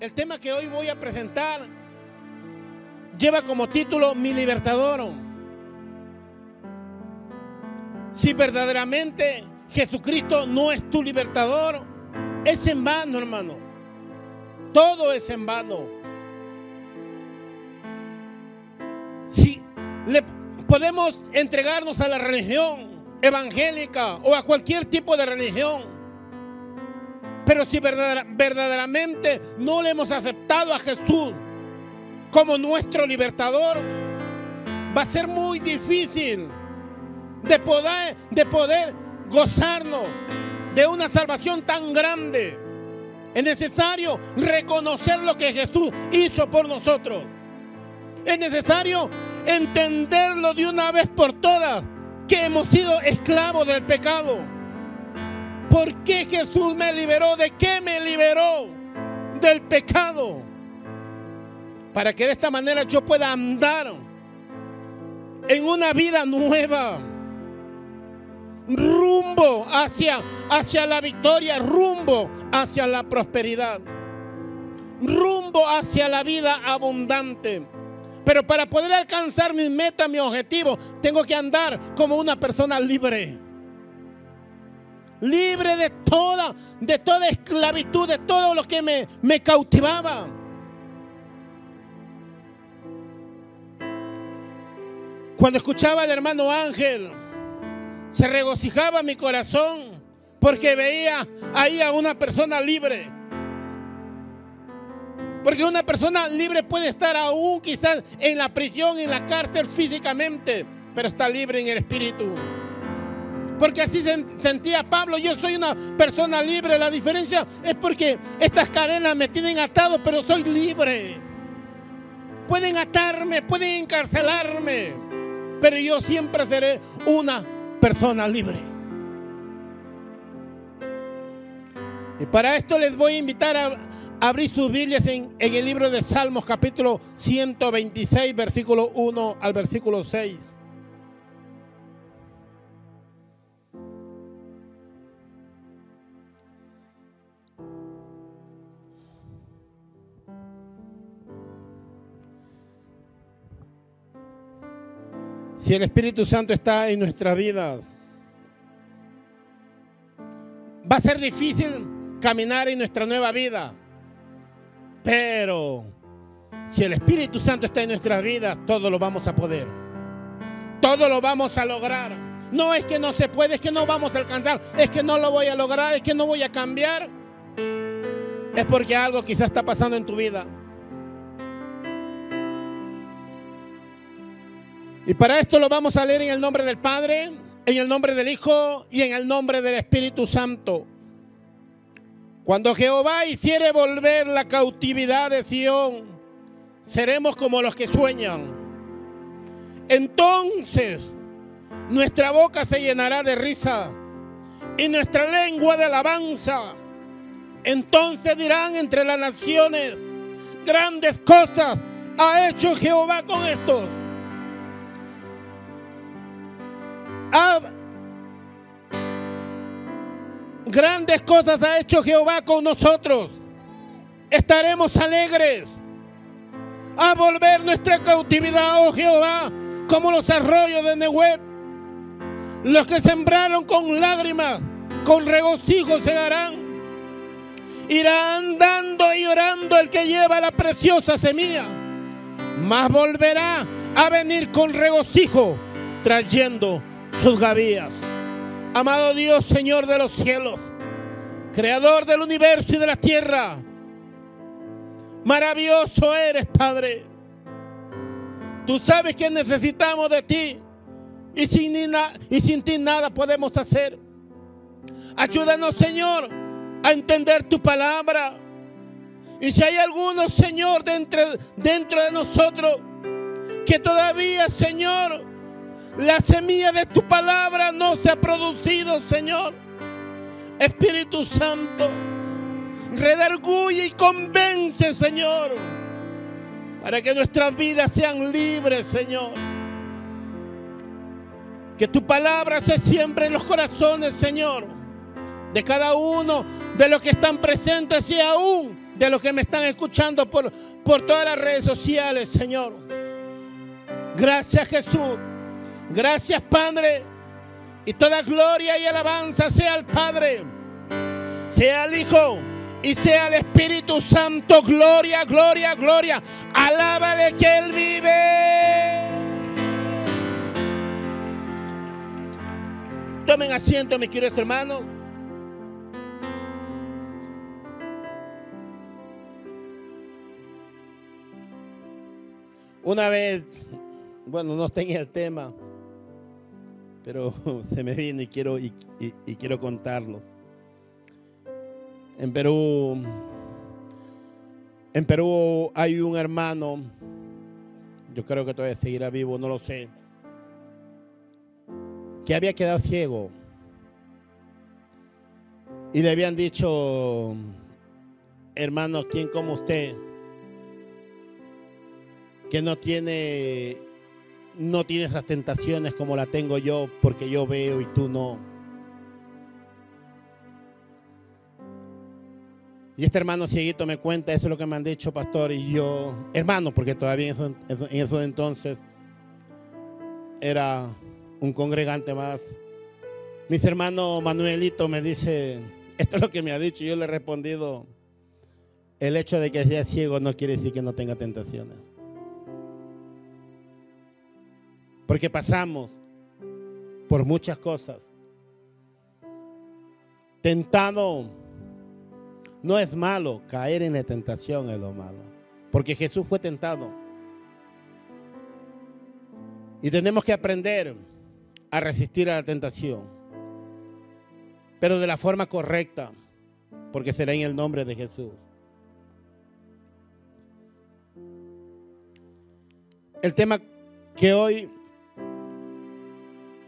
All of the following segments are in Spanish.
El tema que hoy voy a presentar lleva como título Mi libertador. Si verdaderamente Jesucristo no es tu libertador, es en vano, hermano. Todo es en vano. Si le podemos entregarnos a la religión evangélica o a cualquier tipo de religión, pero si verdaderamente no le hemos aceptado a Jesús como nuestro libertador, va a ser muy difícil de poder, de poder gozarnos de una salvación tan grande. Es necesario reconocer lo que Jesús hizo por nosotros. Es necesario entenderlo de una vez por todas que hemos sido esclavos del pecado. ¿Por qué Jesús me liberó? ¿De qué me liberó? Del pecado. Para que de esta manera yo pueda andar en una vida nueva. Rumbo hacia, hacia la victoria, rumbo hacia la prosperidad. Rumbo hacia la vida abundante. Pero para poder alcanzar mis metas, mi objetivo, tengo que andar como una persona libre. Libre de toda, de toda esclavitud, de todo lo que me, me cautivaba. Cuando escuchaba al hermano Ángel, se regocijaba mi corazón porque veía ahí a una persona libre. Porque una persona libre puede estar aún quizás en la prisión, en la cárcel físicamente, pero está libre en el espíritu. Porque así sentía Pablo, yo soy una persona libre. La diferencia es porque estas cadenas me tienen atado, pero soy libre. Pueden atarme, pueden encarcelarme, pero yo siempre seré una persona libre. Y para esto les voy a invitar a, abrir sus Biblias en, el libro de Salmos capítulo 126, versículo 1 al versículo 6. Si el Espíritu Santo está en nuestra vida, va a ser difícil caminar en nuestra nueva vida. Pero si el Espíritu Santo está en nuestras vidas, todo lo vamos a poder. Todo lo vamos a lograr. No es que no se puede, es que no vamos a alcanzar, es que no lo voy a lograr, es que no voy a cambiar. Es porque algo quizás está pasando en tu vida. Y para esto lo vamos a leer en el nombre del Padre, en el nombre del Hijo y en el nombre del Espíritu Santo. Cuando Jehová hiciere volver la cautividad de Sión, seremos como los que sueñan. Entonces nuestra boca se llenará de risa y nuestra lengua de alabanza. Entonces dirán entre las naciones, grandes cosas ha hecho Jehová con estos. Grandes cosas ha hecho Jehová con nosotros. Estaremos alegres a volver nuestra cautividad, oh Jehová, como los arroyos de Nehueb. Los que sembraron con lágrimas, con regocijo segarán. Irá andando y llorando el que lleva la preciosa semilla, mas volverá a venir con regocijo, trayendo sus gavillas. Amado Dios, Señor de los cielos, Creador del universo y de la tierra, maravilloso eres, Padre. Tú sabes que necesitamos de ti y sin, y sin ti nada podemos hacer. Ayúdanos, Señor, a entender tu palabra. Y si hay alguno, Señor, dentro, dentro de nosotros que todavía, Señor, la semilla de tu palabra no se ha producido, Señor. Espíritu Santo, redarguye y convence, Señor, para que nuestras vidas sean libres, Señor. Que tu palabra se siembre en los corazones, Señor, de cada uno de los que están presentes y aún de los que me están escuchando por, por todas las redes sociales, Señor. Gracias Jesús. Gracias Padre. Y toda gloria y alabanza sea al Padre, sea al Hijo y sea el Espíritu Santo. Gloria, gloria, gloria. Alábale que Él vive. Tomen asiento, mis queridos hermanos. Una vez, bueno, no tenía el tema, pero se me vino y quiero, y, quiero contarlos. En Perú, en Perú hay un hermano, yo creo que todavía seguirá vivo, no lo sé, que había quedado ciego. Y le habían dicho, hermano, ¿quién como usted? que no tiene no tiene esas tentaciones como la tengo yo porque yo veo y tú no. Y este hermano cieguito me cuenta, eso es lo que me han dicho, pastor, y yo, hermano, porque todavía en eso, en entonces era un congregante más. Mis hermanos Manuelito me dice, esto es lo que me ha dicho, y yo le he respondido, el hecho de que sea ciego no quiere decir que no tenga tentaciones. Porque pasamos por muchas cosas. Tentado no es malo, caer en la tentación es lo malo. Porque Jesús fue tentado. Y tenemos que aprender a resistir a la tentación. Pero de la forma correcta, porque será en el nombre de Jesús. El tema que hoy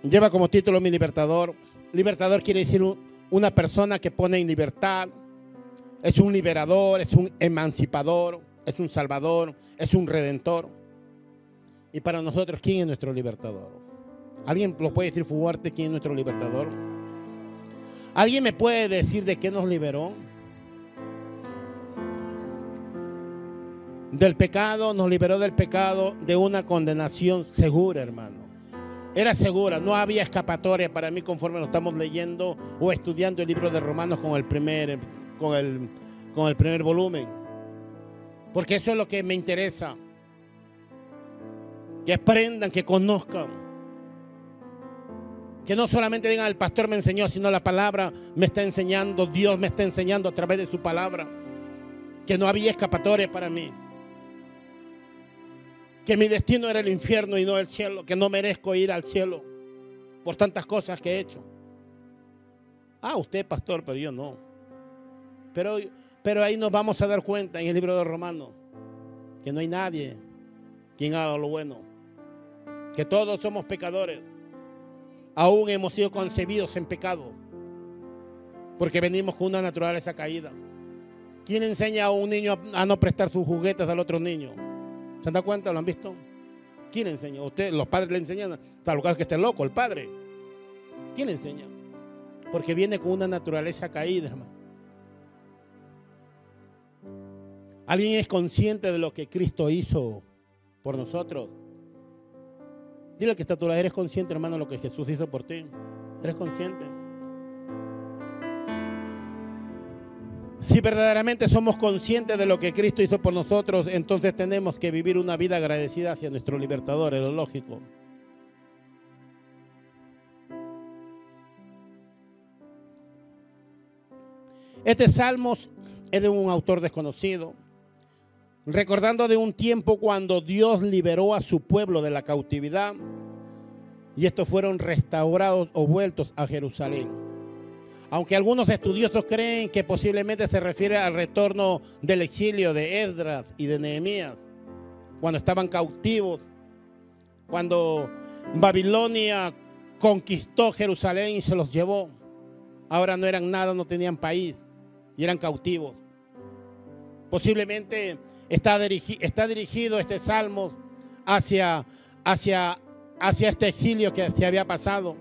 lleva como título mi libertador. Libertador quiere decir una persona que pone en libertad. Es un liberador, es un emancipador, es un salvador, es un redentor. Y para nosotros, ¿quién es nuestro libertador? ¿Alguien lo puede decir fuerte quién es nuestro libertador? ¿Alguien me puede decir de qué nos liberó? Del pecado, nos liberó del pecado, de una condenación segura, hermano. Era segura, no había escapatoria para mí conforme lo estamos leyendo o estudiando el libro de Romanos con el primer, con el, con el primer volumen. Porque eso es lo que me interesa. Que aprendan, que conozcan. Que no solamente digan el pastor me enseñó, sino la palabra me está enseñando, Dios me está enseñando a través de su palabra. Que no había escapatoria para mí que mi destino era el infierno y no el cielo, que no merezco ir al cielo por tantas cosas que he hecho. Ah, usted pastor, pero yo no. Pero, pero ahí nos vamos a dar cuenta en el libro de Romanos que no hay nadie quien haga lo bueno, que todos somos pecadores, aún hemos sido concebidos en pecado, porque venimos con una naturaleza caída. ¿Quién enseña a un niño a no prestar sus juguetes al otro niño? ¿Se han dado cuenta? ¿Lo han visto? ¿Quién enseña? Usted, los padres le enseñan, tal lo que esté loco, el padre. ¿Quién enseña? Porque viene con una naturaleza caída, hermano. ¿Alguien es consciente de lo que Cristo hizo por nosotros? Dile que está tú, eres consciente, hermano, de lo que Jesús hizo por ti. ¿Eres consciente? Si verdaderamente somos conscientes de lo que Cristo hizo por nosotros, entonces tenemos que vivir una vida agradecida hacia nuestro libertador, es lo lógico. Este salmo es de un autor desconocido, recordando de un tiempo cuando Dios liberó a su pueblo de la cautividad y estos fueron restaurados o vueltos a Jerusalén aunque algunos estudiosos creen que posiblemente se refiere al retorno del exilio de Esdras y de Nehemías, cuando estaban cautivos, cuando Babilonia conquistó Jerusalén y se los llevó. Ahora no eran nada, no tenían país y eran cautivos. Posiblemente está, dirigido este salmo hacia, hacia, hacia este exilio que se había pasado.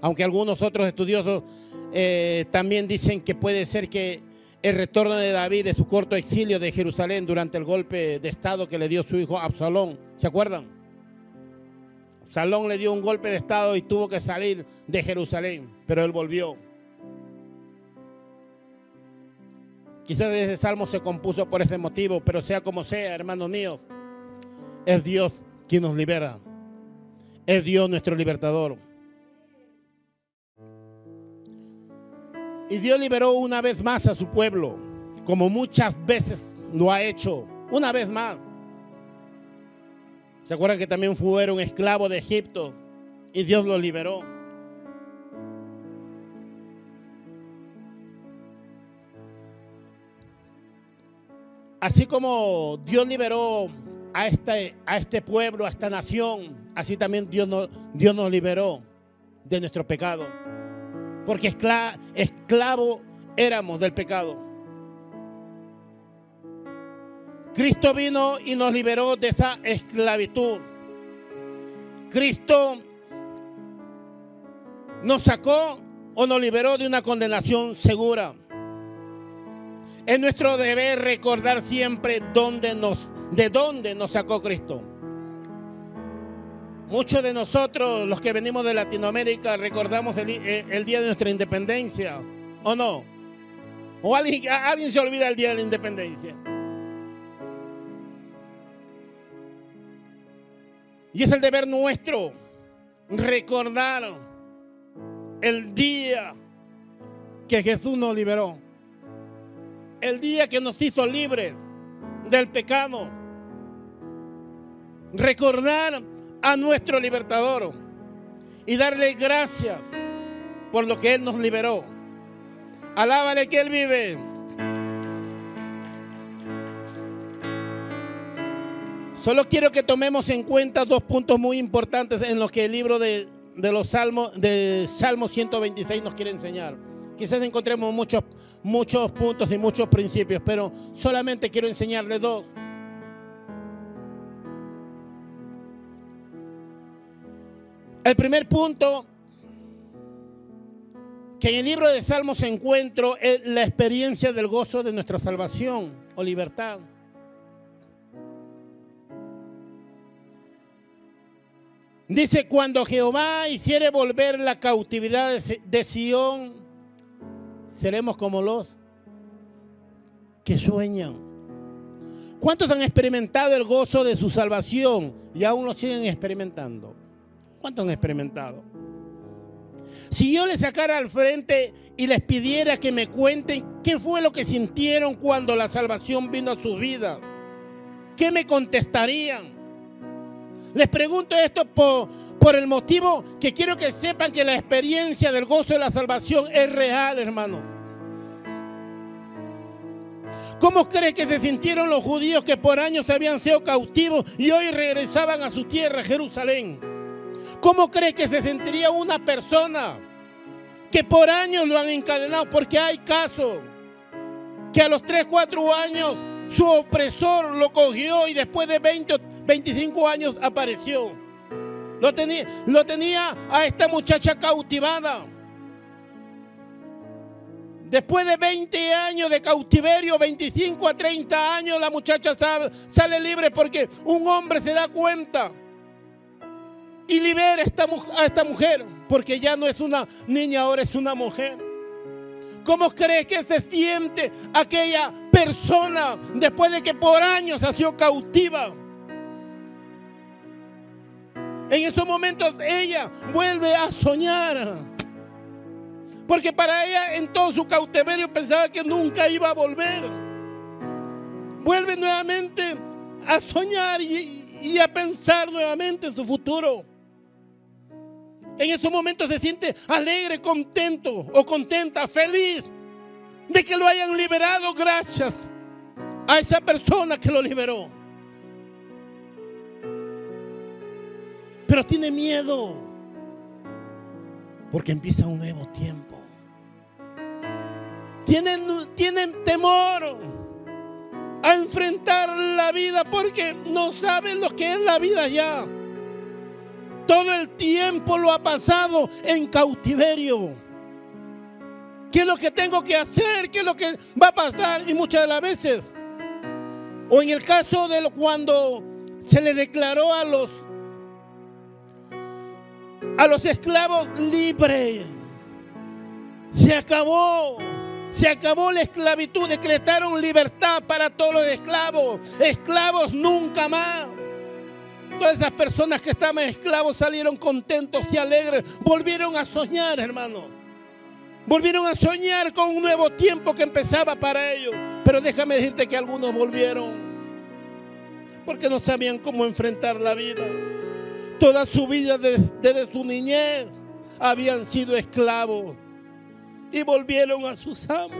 Aunque algunos otros estudiosos eh, también dicen que puede ser que el retorno de David de su corto exilio de Jerusalén durante el golpe de estado que le dio su hijo Absalón. ¿Se acuerdan? Salón le dio un golpe de estado y tuvo que salir de Jerusalén, pero él volvió. Quizás ese salmo se compuso por ese motivo, pero sea como sea, hermanos míos, es Dios quien nos libera. Es Dios nuestro libertador. Y Dios liberó una vez más a su pueblo, como muchas veces lo ha hecho, una vez más. ¿Se acuerdan que también fueron esclavos de Egipto y Dios los liberó? Así como Dios liberó a este, a este pueblo, a esta nación, así también Dios nos, Dios nos liberó de nuestro pecado. Porque esclavo, éramos del pecado. Cristo vino y nos liberó de esa esclavitud. Cristo nos sacó o nos liberó de una condenación segura. Es nuestro deber recordar siempre de dónde nos sacó Cristo. Muchos de nosotros, los que venimos de Latinoamérica, recordamos el, eh, día de nuestra independencia, ¿o no? ¿O alguien, alguien se olvida el día de la independencia? Y es el deber nuestro recordar el día que Jesús nos liberó el día que nos hizo libres del pecado. Recordar a nuestro libertador y darle gracias por lo que Él nos liberó. Alábale que Él vive. Solo quiero que tomemos en cuenta dos puntos muy importantes en los que el libro de, de los Salmos, de Salmo 126 nos quiere enseñar. Quizás encontremos muchos, muchos puntos y muchos principios, pero solamente quiero enseñarle dos. El primer punto que en el libro de Salmos encuentro es la experiencia del gozo de nuestra salvación o libertad. Dice, cuando Jehová hiciere volver la cautividad de Sión, seremos como los que sueñan. ¿Cuántos han experimentado el gozo de su salvación y aún lo siguen experimentando? ¿Cuántos han experimentado? Si yo les sacara al frente y les pidiera que me cuenten qué fue lo que sintieron cuando la salvación vino a su vida, ¿qué me contestarían? Les pregunto esto por, por el motivo que quiero que sepan que la experiencia del gozo de la salvación es real, hermano. ¿Cómo cree que se sintieron los judíos que por años habían sido cautivos y hoy regresaban a su tierra, Jerusalén? ¿Cómo cree que se sentiría una persona que por años lo han encadenado? Porque hay casos que a los 3, 4 años su opresor lo cogió y después de 20 25 años apareció. Lo tenía, lo tenía a esta muchacha cautivada. Después de 20 años de cautiverio, 25 a 30 años, la muchacha sale, libre porque un hombre se da cuenta y libera a esta, a esta mujer, porque ya no es una niña, ahora es una mujer. ¿Cómo cree que se siente aquella persona después de que por años ha sido cautiva? En esos momentos ella vuelve a soñar. Porque para ella en todo su cautiverio pensaba que nunca iba a volver. Vuelve nuevamente a soñar y, a pensar nuevamente en su futuro. En esos momentos se siente alegre, contento o contenta, feliz de que lo hayan liberado gracias a esa persona que lo liberó. pero tiene miedo porque empieza un nuevo tiempo. Tienen, tienen temor a enfrentar la vida porque no saben lo que es la vida ya. Todo el tiempo lo ha pasado en cautiverio. ¿Qué es lo que tengo que hacer? ¿Qué es lo que va a pasar? Y muchas de las veces, o en el caso de cuando se le declaró a los a los esclavos libres. Se acabó. Se acabó la esclavitud. Decretaron libertad para todos los esclavos. Esclavos nunca más. Todas esas personas que estaban esclavos salieron contentos y alegres. Volvieron a soñar, hermano. Volvieron a soñar con un nuevo tiempo que empezaba para ellos. Pero déjame decirte que algunos volvieron porque no sabían cómo enfrentar la vida. Toda su vida desde, su niñez habían sido esclavos y volvieron a sus amos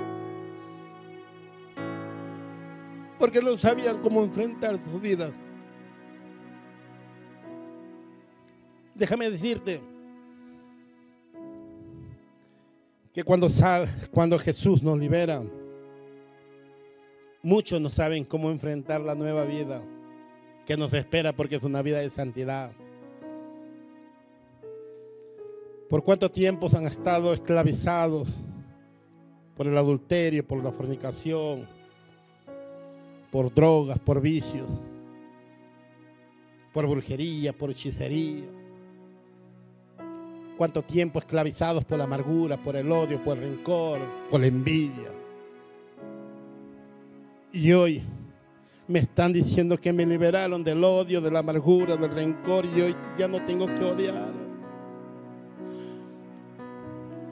porque no sabían cómo enfrentar su vida. Déjame decirte que cuando, sal, cuando Jesús nos libera, muchos no saben cómo enfrentar la nueva vida que nos espera porque es una vida de santidad. ¿Por cuánto tiempo han estado esclavizados por el adulterio, por la fornicación, por drogas, por vicios, por brujería, por hechicería? ¿Cuánto tiempo esclavizados por la amargura, por el odio, por el rencor, por la envidia? Y hoy me están diciendo que me liberaron del odio, de la amargura, del rencor y hoy ya no tengo que odiar.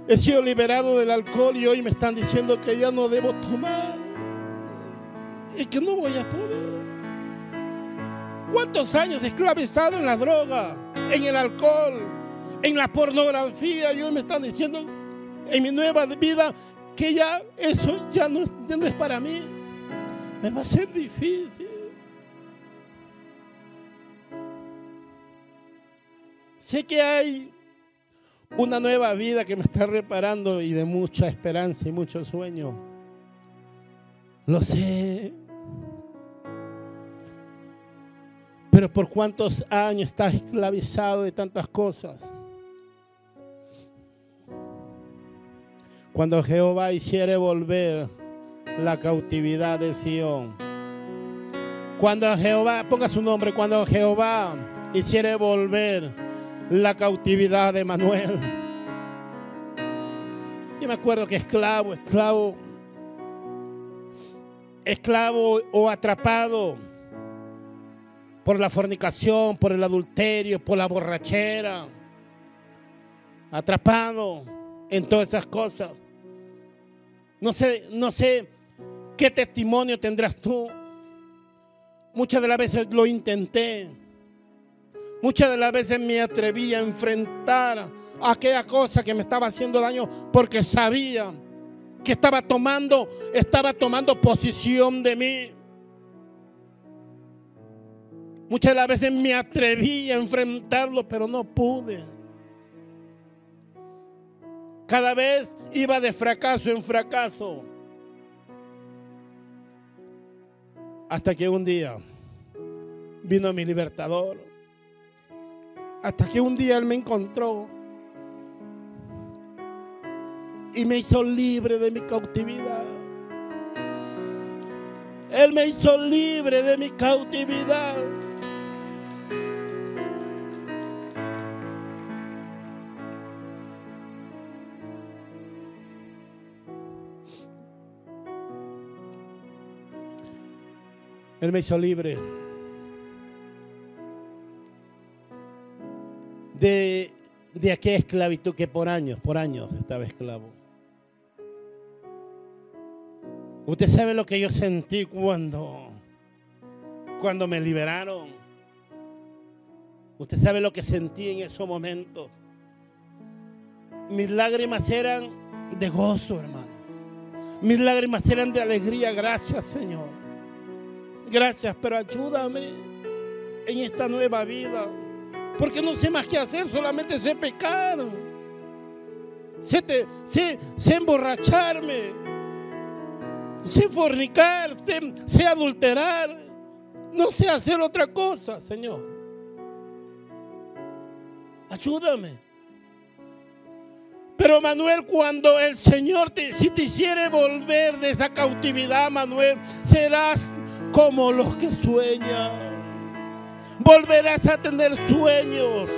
He sido liberado del alcohol y hoy me están diciendo que ya no debo tomar y que no voy a poder. ¿Cuántos años esclavizado en la droga, en el alcohol, en la pornografía? Y hoy me están diciendo en mi nueva vida que ya eso ya no, ya no es para mí. Me va a ser difícil. Sé que hay una nueva vida que me está reparando y de mucha esperanza y mucho sueño. Lo sé. Pero por cuántos años estás esclavizado de tantas cosas. Cuando Jehová hiciere volver la cautividad de Sión. Cuando Jehová, ponga su nombre, cuando Jehová hiciere volver la cautividad de Manuel. Yo me acuerdo que esclavo, esclavo, esclavo o atrapado por la fornicación, por el adulterio, por la borrachera, atrapado en todas esas cosas. No sé, no sé qué testimonio tendrás tú. Muchas de las veces lo intenté Muchas de las veces me atreví a enfrentar aquella cosa que me estaba haciendo daño porque sabía que estaba tomando, estaba tomando posición de mí. Muchas de las veces me atreví a enfrentarlo, pero no pude. Cada vez iba de fracaso en fracaso. Hasta que un día vino mi libertador hasta que un día Él me encontró y me hizo libre de mi cautividad. Él me hizo libre de mi cautividad. Él me hizo libre. de, de aquella esclavitud que por años, por años estaba esclavo. Usted sabe lo que yo sentí cuando, cuando me liberaron. Usted sabe lo que sentí en esos momentos. Mis lágrimas eran de gozo, hermano. Mis lágrimas eran de alegría. Gracias, Señor. Gracias, pero ayúdame en esta nueva vida. Porque no sé más qué hacer, solamente sé pecar. Sé, sé, emborracharme. Sé fornicar, sé, sé adulterar. No sé hacer otra cosa, Señor. Ayúdame. Pero Manuel, cuando el Señor te, si te hiciere volver de esa cautividad, Manuel, serás como los que sueñan. Volverás a tener sueños.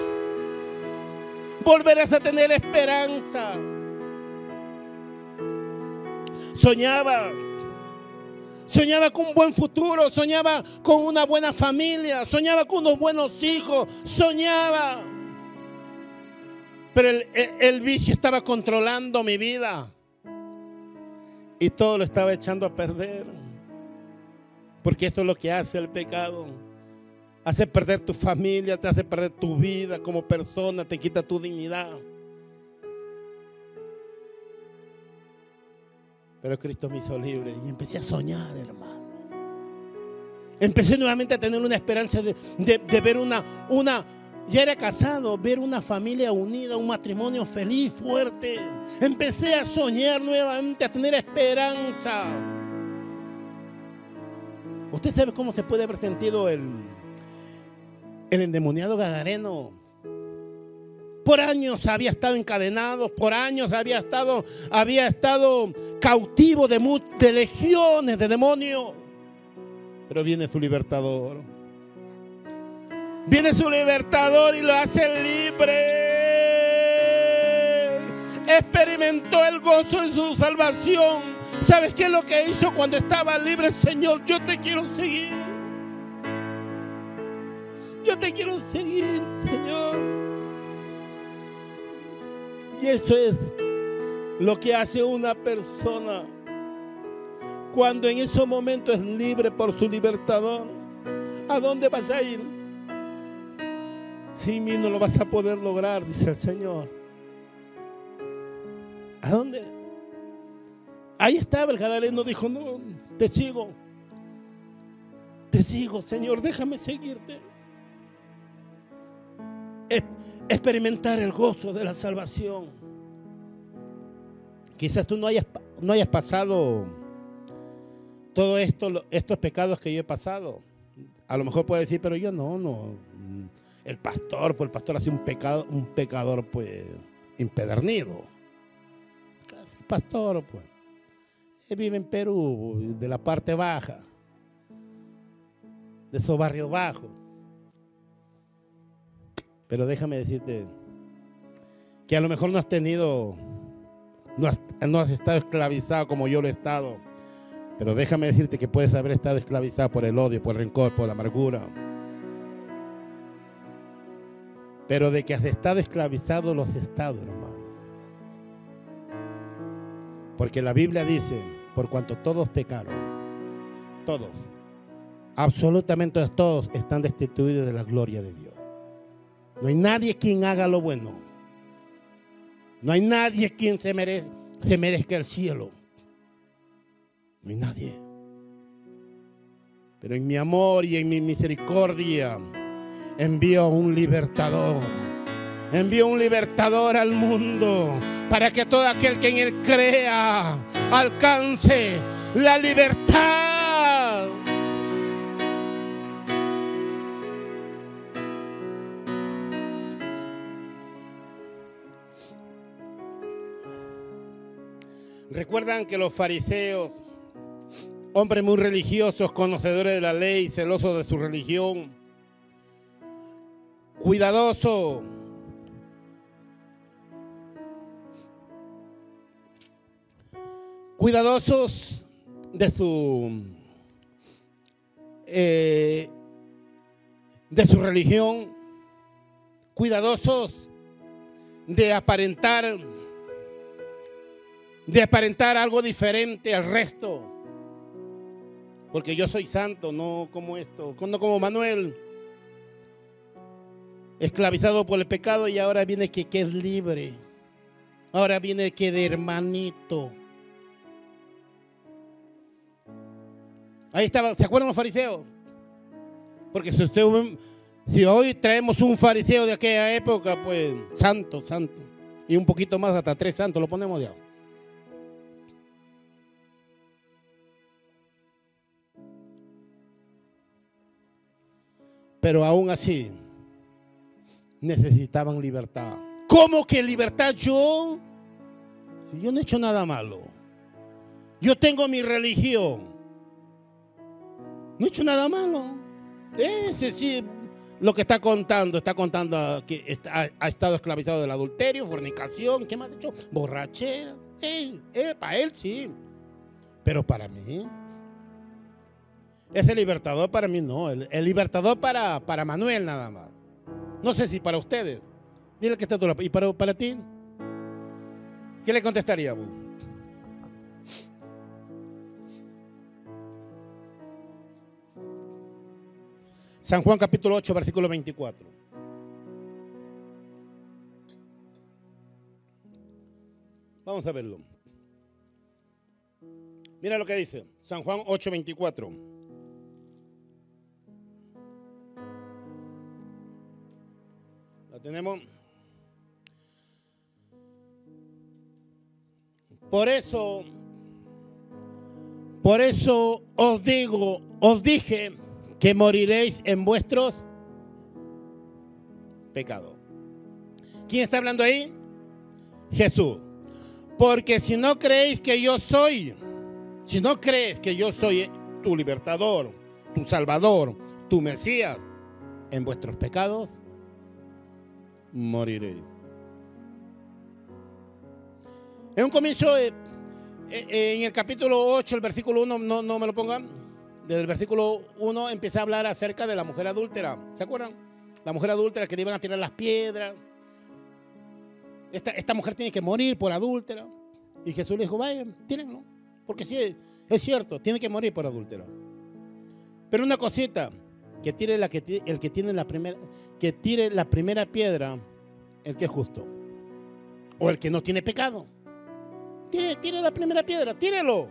Volverás a tener esperanza. Soñaba. Soñaba con un buen futuro, soñaba con una buena familia, soñaba con unos buenos hijos, soñaba. Pero el, vicio estaba controlando mi vida. Y todo lo estaba echando a perder. Porque eso es lo que hace el pecado. Hace perder tu familia, te hace perder tu vida como persona, te quita tu dignidad. Pero Cristo me hizo libre y empecé a soñar, hermano. Empecé nuevamente a tener una esperanza de, de ver una, una, ya era casado, ver una familia unida, un matrimonio feliz, fuerte. Empecé a soñar nuevamente, a tener esperanza. Usted sabe cómo se puede haber sentido el, el endemoniado Gadareno. Por años había estado encadenado, por años había estado, había estado cautivo de, de legiones de demonios. Pero viene su libertador Viene su libertador y lo hace libre. Experimentó el gozo de su salvación. ¿Sabes qué es lo que hizo cuando estaba libre, Señor? Yo te quiero seguir. Yo te quiero seguir, Señor. Y eso es lo que hace una persona cuando en esos momentos es libre por su libertador. ¿A dónde vas a ir? Sin mí no lo vas a poder lograr, dice el Señor. ¿A dónde? Ahí estaba el Gadareno, dijo, no, te sigo. Te sigo, Señor, déjame seguirte. Experimentar el gozo de la salvación. Quizás tú no hayas, no hayas pasado todo esto, estos pecados que yo he pasado. A lo mejor puedes decir, pero yo no, no el pastor, pues el pastor ha sido un pecado, un pecador pues impedernido. El pastor, pues, vive en Perú, de la parte baja, de esos barrios bajos. Pero déjame decirte que a lo mejor no has tenido, no has, no has estado esclavizado como yo lo he estado. Pero déjame decirte que puedes haber estado esclavizado por el odio, por el rencor, por la amargura pero de que has estado esclavizado, los has estado, hermano. Porque la Biblia dice, por cuanto todos pecaron, todos, absolutamente todos están destituidos de la gloria de Dios. No hay nadie quien haga lo bueno. No hay nadie quien se, merezca el cielo. No hay nadie. Pero en mi amor y en mi misericordia, envió un libertador. Envió un libertador al mundo para que todo aquel que en él crea alcance la libertad. Recuerdan que los fariseos, hombres muy religiosos, conocedores de la ley, celosos de su religión, cuidadoso. Cuidadosos de su eh, de su religión, cuidadosos de aparentar de aparentar algo diferente al resto. Porque yo soy santo, no como esto, no como Manuel esclavizado por el pecado y ahora viene que, que es libre. Ahora viene que de hermanito. Ahí estaba, ¿se acuerdan los fariseos? Porque si, usted, si hoy traemos un fariseo de aquella época, pues santo, santo. Y un poquito más, hasta tres santos, lo ponemos ya. Pero aún así, necesitaban libertad. ¿Cómo que libertad yo? Si yo no he hecho nada malo. Yo tengo mi religión. No he hecho nada malo. Ese sí, lo que está contando, está contando que ha estado esclavizado del adulterio, fornicación, ¿qué más ha dicho? Borrachera. para él sí. Pero para mí, ese libertador para mí no. El, libertador para, para Manuel nada más. No sé si para ustedes. Dile que está todo. ¿Y para, para ti? ¿Qué le contestaríamos? San Juan capítulo 8, versículo 24. Vamos a verlo. Mira lo que dice San Juan 8, 24. La tenemos. Por eso, por eso os digo, os dije que moriréis en vuestros pecados. ¿Quién está hablando ahí? Jesús. Porque si no creéis que yo soy, si no crees que yo soy tu libertador, tu salvador, tu Mesías, en vuestros pecados, moriréis. En un comienzo, eh, eh, en el capítulo 8, el versículo 1, no, no me lo pongan desde el versículo 1 empieza a hablar acerca de la mujer adúltera. ¿Se acuerdan? La mujer adúltera que le iban a tirar las piedras. Esta, esta mujer tiene que morir por adúltera. Y Jesús le dijo, vaya, tírenlo. Porque sí, es cierto, tiene que morir por adúltera. Pero una cosita, que tire la el que tiene la primera, que tire la primera piedra, el que es justo. O el que no tiene pecado. Tire, tire la primera piedra, tírelo.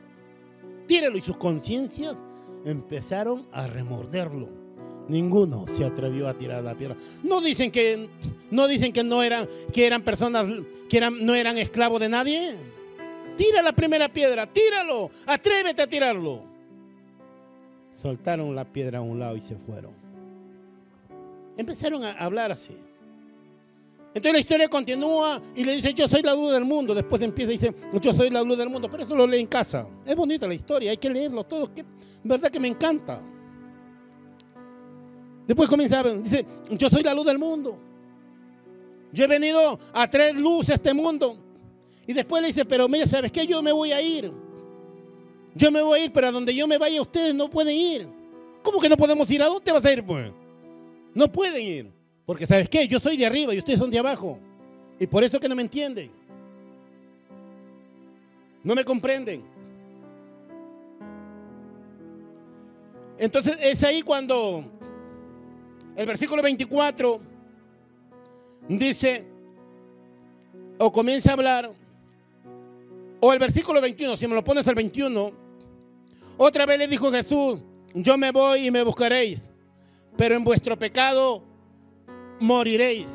Tírelo. Y sus conciencias empezaron a remorderlo. Ninguno se atrevió a tirar la piedra. No dicen que no dicen que no eran que eran personas que eran, no eran esclavos de nadie. Tira la primera piedra, tíralo, atrévete a tirarlo. Soltaron la piedra a un lado y se fueron. Empezaron a hablar así. Entonces la historia continúa y le dice, yo soy la luz del mundo. Después empieza y dice, yo soy la luz del mundo. Pero eso lo lee en casa. Es bonita la historia, hay que leerlo todo. Que, verdad que me encanta. Después comienza, dice, yo soy la luz del mundo. Yo he venido a traer luz a este mundo. Y después le dice, pero mira, ¿sabes qué? Yo me voy a ir. Yo me voy a ir, pero a donde yo me vaya ustedes no pueden ir. ¿Cómo que no podemos ir? ¿A dónde vas a ir, pues? No pueden ir. Porque ¿sabes qué? Yo soy de arriba y ustedes son de abajo. Y por eso que no me entienden. No me comprenden. Entonces es ahí cuando el versículo 24 dice, o comienza a hablar, o el versículo 21, si me lo pones al 21, otra vez le dijo Jesús, yo me voy y me buscaréis, pero en vuestro pecado moriréis.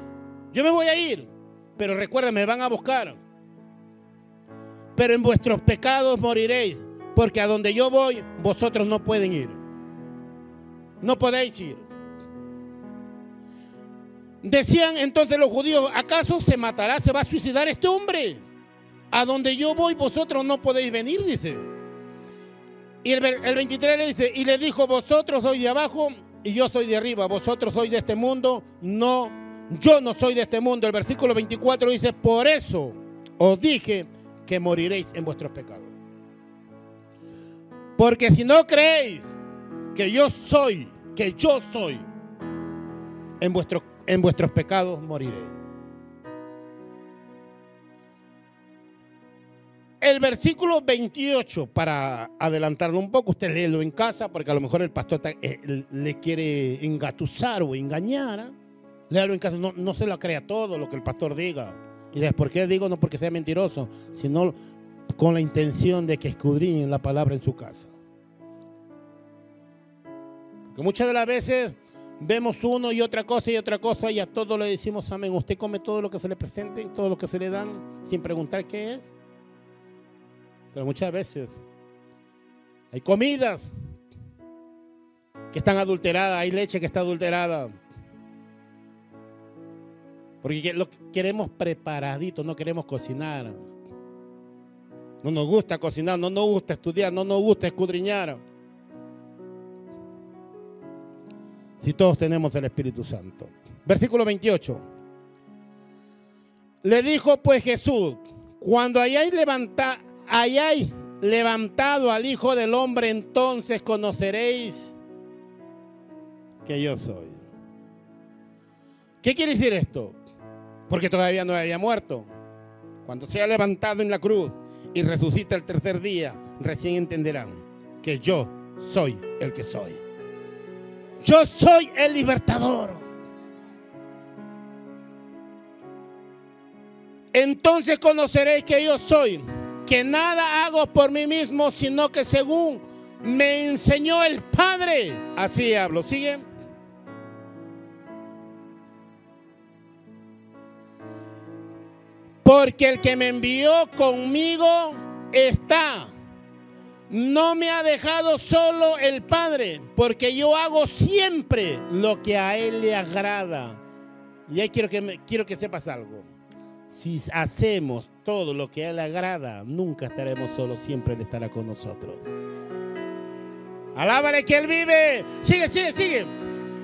Yo me voy a ir, pero recuerden, me van a buscar. Pero en vuestros pecados moriréis, porque a donde yo voy, vosotros no pueden ir. No podéis ir. Decían entonces los judíos, ¿acaso se matará, se va a suicidar este hombre? A donde yo voy, vosotros no podéis venir, dice. Y el, el 23 le dice, y le dijo, vosotros sois de abajo y yo soy de arriba, vosotros sois de este mundo, no, yo no soy de este mundo. El versículo 24 dice, por eso os dije que moriréis en vuestros pecados. Porque si no creéis que yo soy, que yo soy, en en vuestros pecados moriréis. El versículo 28, para adelantarlo un poco, usted léelo en casa, porque a lo mejor el pastor eh, le quiere engatusar o engañar. ¿ah? Léalo en casa, no, se lo crea todo lo que el pastor diga. Y después, ¿por qué digo? No porque sea mentiroso, sino con la intención de que escudriñen la palabra en su casa. Porque muchas de las veces vemos uno y otra cosa y otra cosa y a todos le decimos amén. Usted come todo lo que se le presente, todo lo que se le dan, sin preguntar qué es. Pero muchas veces hay comidas que están adulteradas, hay leche que está adulterada. Porque lo queremos preparadito, no queremos cocinar. No nos gusta cocinar, no nos gusta estudiar, no nos gusta escudriñar. Si todos tenemos el Espíritu Santo. Versículo 28. Le dijo pues Jesús, cuando hayáis, hayáis levantado al Hijo del Hombre, entonces conoceréis que yo soy. ¿Qué quiere decir esto? Porque todavía no había muerto. Cuando sea levantado en la cruz y resucita el tercer día, recién entenderán que yo soy el que soy. Yo soy el libertador. Entonces conoceréis que yo soy, que nada hago por mí mismo, sino que según me enseñó el Padre, así hablo. ¿Sigue? Porque el que me envió conmigo está. No me ha dejado solo el Padre, porque yo hago siempre lo que a Él le agrada. Y ahí quiero que, quiero que sepas algo. Si hacemos todo lo que a Él agrada, nunca estaremos solos, siempre Él estará con nosotros. Alábale que Él vive. Sigue, sigue, sigue.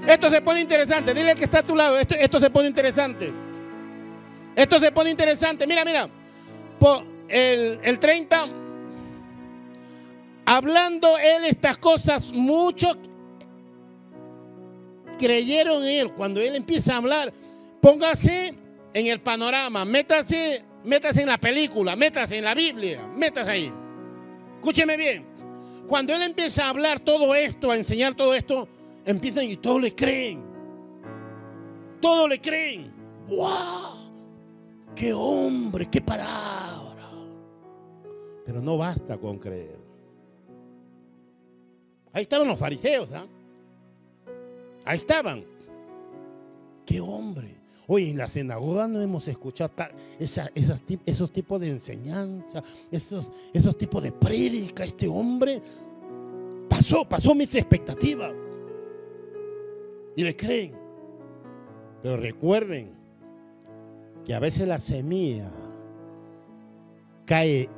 Esto se pone interesante. Dile que está a tu lado. Esto, esto se pone interesante. Esto se pone interesante. Mira, mira. El, el 30, hablando él estas cosas, muchos creyeron en él. Cuando él empieza a hablar, póngase en el panorama, métase, métase en la película, métase en la Biblia, métase ahí. Escúcheme bien. Cuando él empieza a hablar todo esto, a enseñar todo esto, empiezan y todos le creen. Todos le creen. ¡Wow! qué hombre, qué palabra. Pero no basta con creer. Ahí estaban los fariseos, ¿ah? Ahí estaban. Qué hombre. Oye, en la sinagoga no hemos escuchado esos tipos de enseñanza, esos, esos tipos de prédica. Este hombre pasó, pasó mis expectativas. Y le creen. Pero recuerden que a veces la semilla cae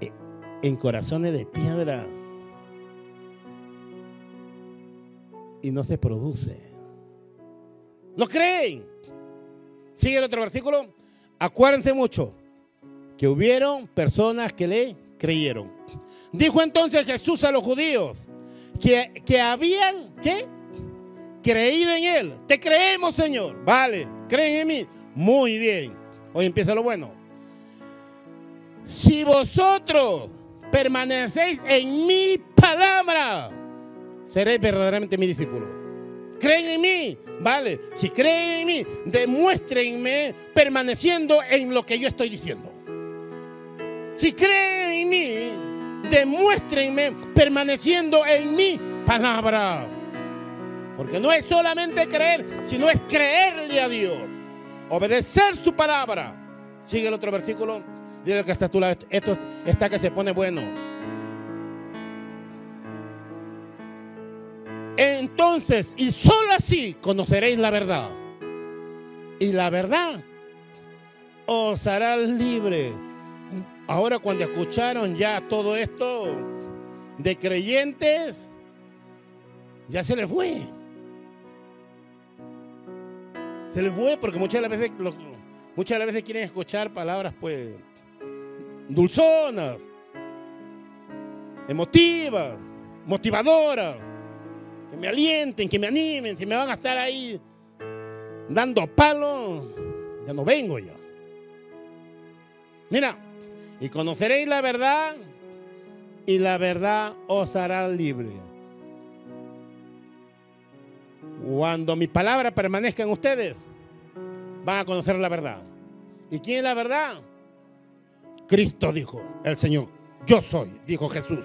en corazones de piedra y no se produce. ¿Lo creen? Sigue el otro versículo. Acuérdense mucho que hubieron personas que le creyeron. Dijo entonces Jesús a los judíos que, que habían. Creído en él. Te creemos, Señor. Vale, creen en mí. Muy bien. Hoy empieza lo bueno. Si vosotros permanecéis en mi palabra, seréis verdaderamente mi discípulo. Creen en mí, vale. Si creen en mí, demuéstrenme permaneciendo en lo que yo estoy diciendo. Si creen en mí, demuéstrenme permaneciendo en mi palabra. Porque no es solamente creer, sino es creerle a Dios obedecer su palabra. Sigue el otro versículo. Dile que está a tu lado. Esto está que se pone bueno. Entonces, y solo así conoceréis la verdad. Y la verdad os hará libre. Ahora cuando escucharon ya todo esto de creyentes, ya se les fue. Se les fue porque muchas las veces, muchas de las veces quieren escuchar palabras pues dulzonas, emotivas, motivadoras, que me alienten, que me animen, si me van a estar ahí dando palos, ya no vengo yo. Mira, y conoceréis la verdad y la verdad os hará libre. Cuando mi palabra permanezca en ustedes, van a conocer la verdad. ¿Y quién es la verdad? Cristo dijo, el Señor. Yo soy, dijo Jesús.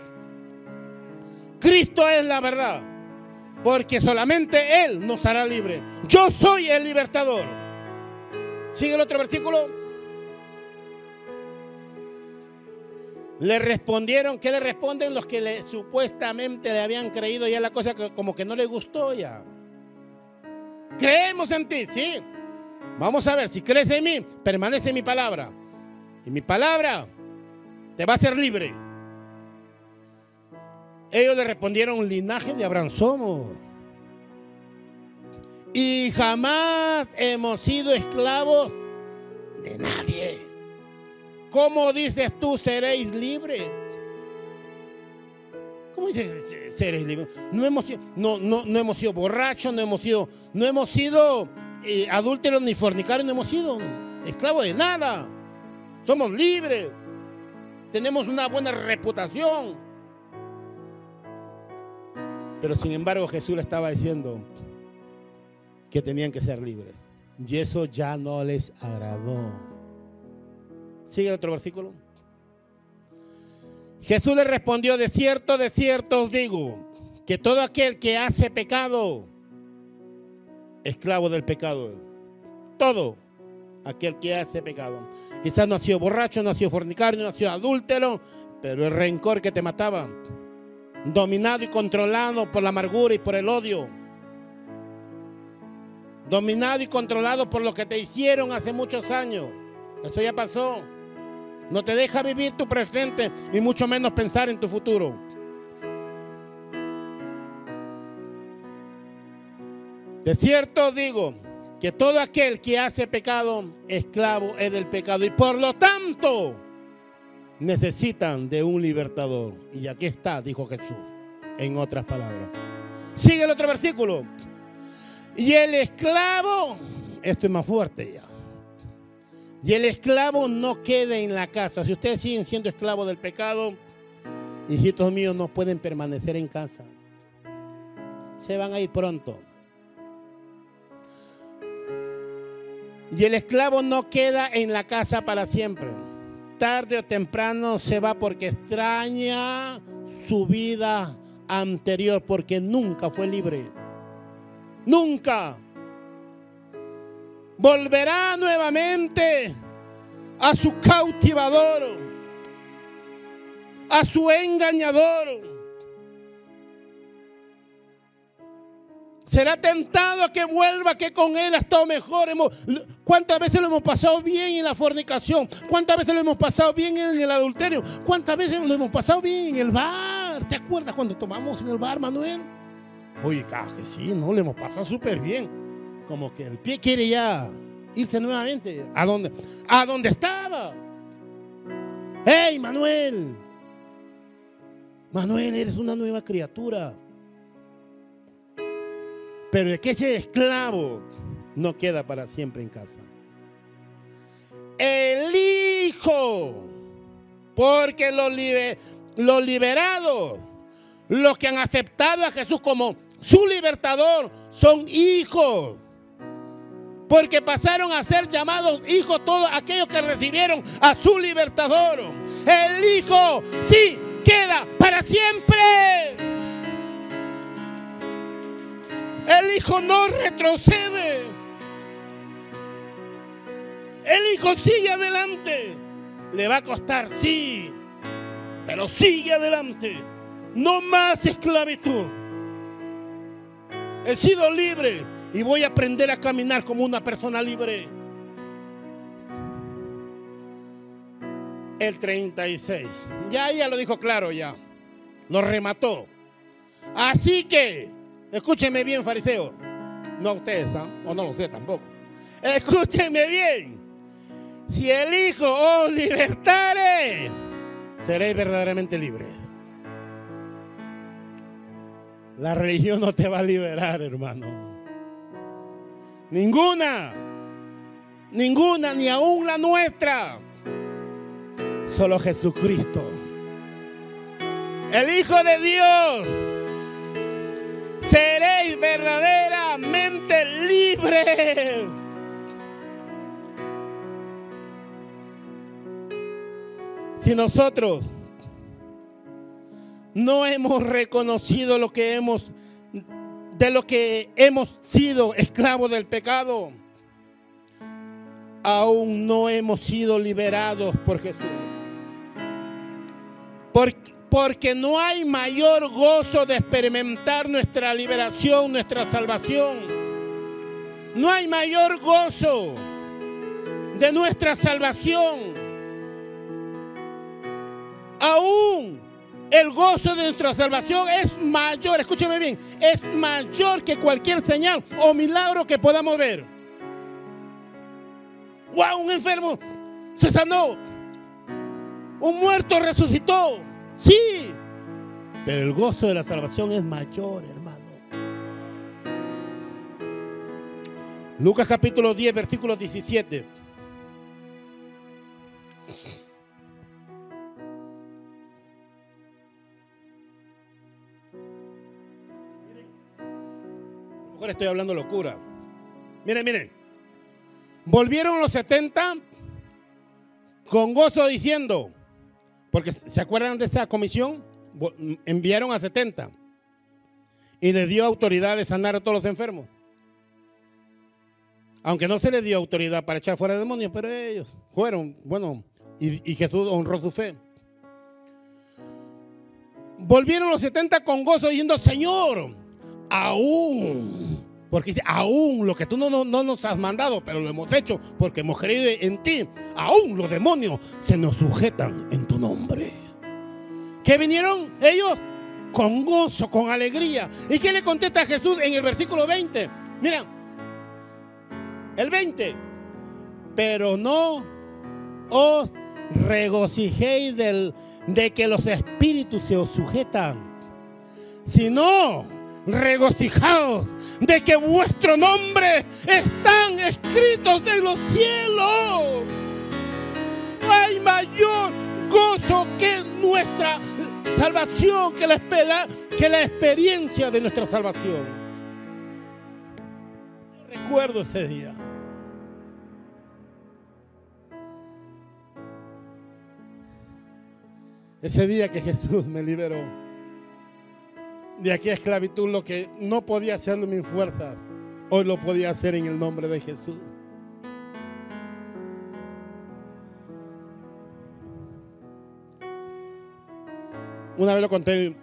Cristo es la verdad, porque solamente Él nos hará libre. Yo soy el libertador. Sigue el otro versículo. Le respondieron, ¿qué le responden los que le, supuestamente le habían creído ya la cosa que como que no le gustó ya? Creemos en ti, sí. Vamos a ver, si crees en mí, permanece en mi palabra. Y mi palabra te va a hacer libre. Ellos le respondieron, linaje de Abraham somos. Y jamás hemos sido esclavos de nadie. ¿Cómo dices tú seréis libres? ¿Cómo dices seréis libres? No hemos sido, no, no, no hemos sido borrachos, no hemos sido, no hemos sido eh, adúlteros ni fornicarios, no hemos sido esclavos de nada. Somos libres. Tenemos una buena reputación. Pero sin embargo Jesús le estaba diciendo que tenían que ser libres. Y eso ya no les agradó. Sigue el otro versículo. Jesús le respondió, de cierto, de cierto os digo, que todo aquel que hace pecado, esclavo del pecado. Todo aquel que hace pecado. Quizás no ha sido borracho, no ha sido fornicario, no ha sido adúltero, pero el rencor que te mataba dominado y controlado por la amargura y por el odio, dominado y controlado por lo que te hicieron hace muchos años. Eso ya pasó. No te deja vivir tu presente y mucho menos pensar en tu futuro. De cierto digo que todo aquel que hace pecado, esclavo es del pecado. Y por lo tanto, necesitan de un libertador. Y aquí está, dijo Jesús, en otras palabras. Sigue el otro versículo. Y el esclavo, esto es más fuerte ya. Y el esclavo no quede en la casa. Si ustedes siguen siendo esclavos del pecado, hijitos míos, no pueden permanecer en casa. Se van a ir pronto. Y el esclavo no queda en la casa para siempre tarde o temprano se va porque extraña su vida anterior, porque nunca fue libre. Nunca. Volverá nuevamente a su cautivador, a su engañador Será tentado a que vuelva, que con él ha estado mejor. ¿Cuántas veces lo hemos pasado bien en la fornicación? ¿Cuántas veces lo hemos pasado bien en el adulterio? ¿Cuántas veces lo hemos pasado bien en el bar? ¿Te acuerdas cuando tomamos en el bar, Manuel? Oye, que sí, no, lo hemos pasado súper bien. Como que el pie quiere ya irse nuevamente. ¿A dónde? ¿A dónde estaba? ¡Hey, Manuel! Manuel, eres una nueva criatura. Pero el que ese esclavo no queda para siempre en casa. El Hijo, porque los, los liberados, los que han aceptado a Jesús como su libertador, son hijos. Porque pasaron a ser llamados hijos todos aquellos que recibieron a su libertador. El Hijo sí queda para siempre. El hijo no retrocede. El hijo sigue adelante. Le va a costar, sí, pero sigue adelante. No más esclavitud. He sido libre y voy a aprender a caminar como una persona libre. El 36. Ya ella lo dijo claro ya. Nos remató. Así que Escúchenme bien, fariseo. No ustedes, ¿ah? o no lo sé tampoco. Escúchenme bien. Si el Hijo os libertare, seréis verdaderamente libres. La religión no te va a liberar, hermano. Ninguna. Ninguna, ni aún la nuestra. Solo Jesucristo. El Hijo de Dios seréis verdaderamente libres. Si nosotros no hemos reconocido lo que hemos de lo que hemos sido esclavos del pecado, aún no hemos sido liberados por Jesús. Porque porque no hay mayor gozo de experimentar nuestra liberación, nuestra salvación. No hay mayor gozo de nuestra salvación. Aún El gozo de nuestra salvación es mayor, escúcheme bien, es mayor que cualquier señal o milagro que podamos ver. ¡Wow! Un enfermo se sanó. Un muerto resucitó. Sí. Pero el gozo de la salvación es mayor, hermano. Lucas capítulo 10, versículo 17. A lo mejor estoy hablando locura. Miren, miren. Volvieron los 70 con gozo diciendo, porque se acuerdan de esa comisión, enviaron a 70 y les dio autoridad de sanar a todos los enfermos. Aunque no se les dio autoridad para echar fuera demonios, pero ellos fueron, bueno, y, y Jesús honró su fe. Volvieron los 70 con gozo diciendo, Señor, aún porque dice, aún lo que tú no, no, nos has mandado, pero lo hemos hecho porque hemos creído en ti, aún los demonios se nos sujetan en tu nombre. ¿Qué vinieron ellos? Con gozo, con alegría. ¿Y qué le contesta Jesús en el versículo 20? Mira, el 20. Pero no os regocijéis del, de que los espíritus se os sujetan, sino regocijaos de que vuestro nombre están escritos en los cielos. Hay mayor gozo que nuestra salvación, que la, espera, que la experiencia de nuestra salvación. recuerdo ese día. Ese día que Jesús me liberó de aquí a esclavitud, lo que no podía hacerlo en mi fuerza, hoy lo podía hacer en el nombre de Jesús. Una vez lo conté,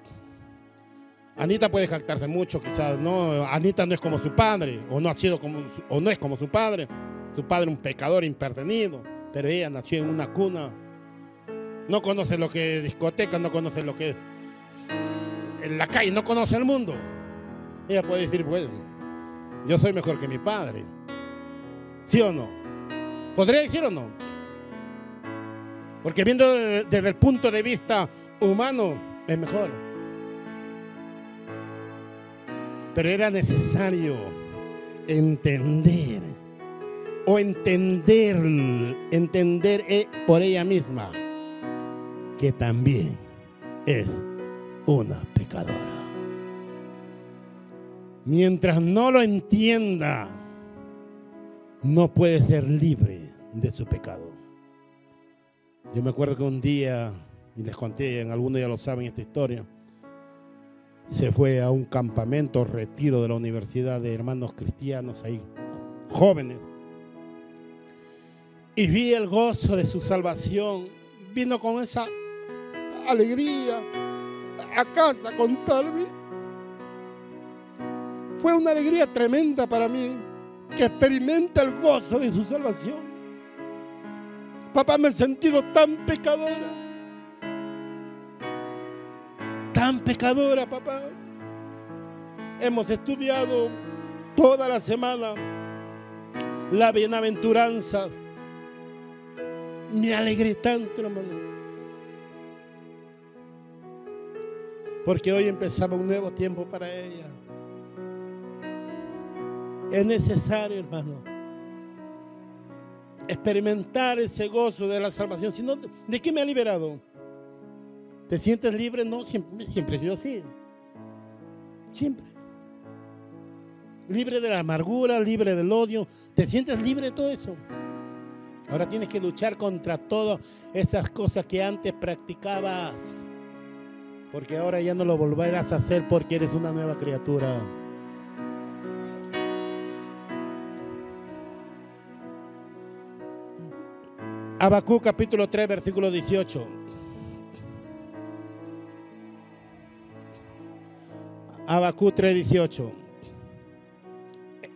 Anita puede jactarse mucho, quizás, ¿no? Anita no es como su padre, o no ha sido como, o no es como su padre. Su padre un pecador impertenido, pero ella nació en una cuna. No conoce lo que es discoteca, no conoce lo que es en la calle no conoce el mundo, ella puede decir, bueno, yo soy mejor que mi padre. ¿Sí o no? ¿Podría decir o no? Porque viendo desde el punto de vista humano, es mejor. Pero era necesario entender o entender, entender e, por ella misma que también es una pecadora. Mientras no lo entienda, no puede ser libre de su pecado. Yo me acuerdo que un día, y les conté, en algunos ya lo saben esta historia, se fue a un campamento, retiro de la Universidad de Hermanos Cristianos, ahí, jóvenes, y vi el gozo de su salvación. Vino con esa alegría, a casa contarme. Fue una alegría tremenda para mí que experimenta el gozo de su salvación. Papá, me he sentido tan pecadora. Tan pecadora, papá. Hemos estudiado toda la semana la bienaventuranza. Me alegré tanto, hermano. Porque hoy empezaba un nuevo tiempo para ella. Es necesario, hermano, experimentar ese gozo de la salvación. Si ¿de qué me ha liberado? ¿Te sientes libre? No, siempre, siempre he sido así. Siempre. Libre de la amargura, libre del odio. ¿Te sientes libre de todo eso? Ahora tienes que luchar contra todas esas cosas que antes practicabas. Porque ahora ya no lo volverás a hacer porque eres una nueva criatura. Abacú capítulo 3 versículo 18. Abacú 3 18.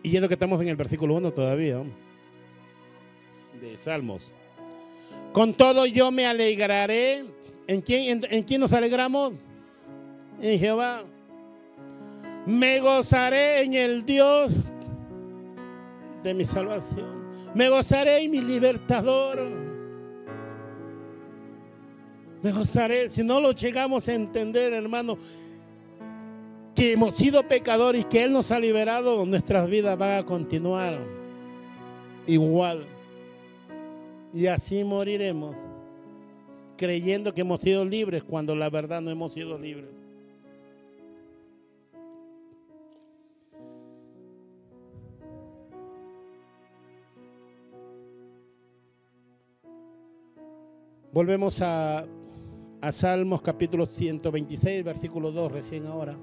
Y es lo que estamos en el versículo 1 todavía. De Salmos. Con todo yo me alegraré. ¿En quién, en, quién nos alegramos? En Jehová. Me gozaré en el Dios de mi salvación. Me gozaré en mi libertador. Me gozaré. Si no lo llegamos a entender, hermano, que hemos sido pecadores y que Él nos ha liberado, nuestras vidas van a continuar igual. Y así moriremos, creyendo que hemos sido libres cuando la verdad no hemos sido libres. Volvemos a, a Salmos capítulo 126, versículo 2, recién ahora.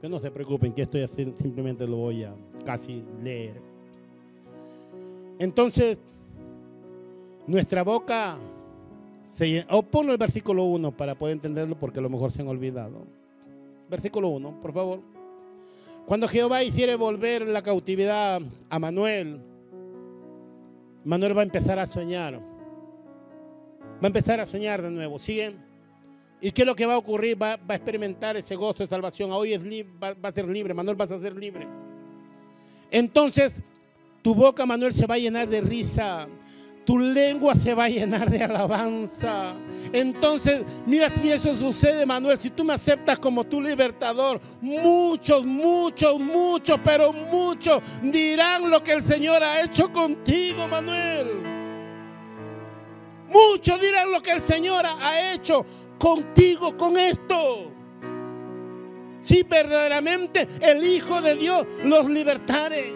Que no se preocupen, que estoy haciendo, simplemente lo voy a casi leer. Entonces, nuestra boca se o ponlo el versículo 1 para poder entenderlo porque a lo mejor se han olvidado. Versículo 1, por favor. Cuando Jehová hiciere volver la cautividad a Manuel, Manuel va a empezar a soñar. Va a empezar a soñar de nuevo. ¿Siguen? ¿Y qué es lo que va a ocurrir? Va, a experimentar ese gozo de salvación. Hoy es va, va, a ser libre. Manuel vas a ser libre. Entonces, tu boca, Manuel, se va a llenar de risa. Tu lengua se va a llenar de alabanza. Entonces, mira si eso sucede, Manuel. Si tú me aceptas como tu libertador, muchos, muchos, muchos, pero muchos dirán lo que el Señor ha hecho contigo, Manuel. Muchos dirán lo que el Señor ha hecho contigo con esto. Si verdaderamente el Hijo de Dios los libertare.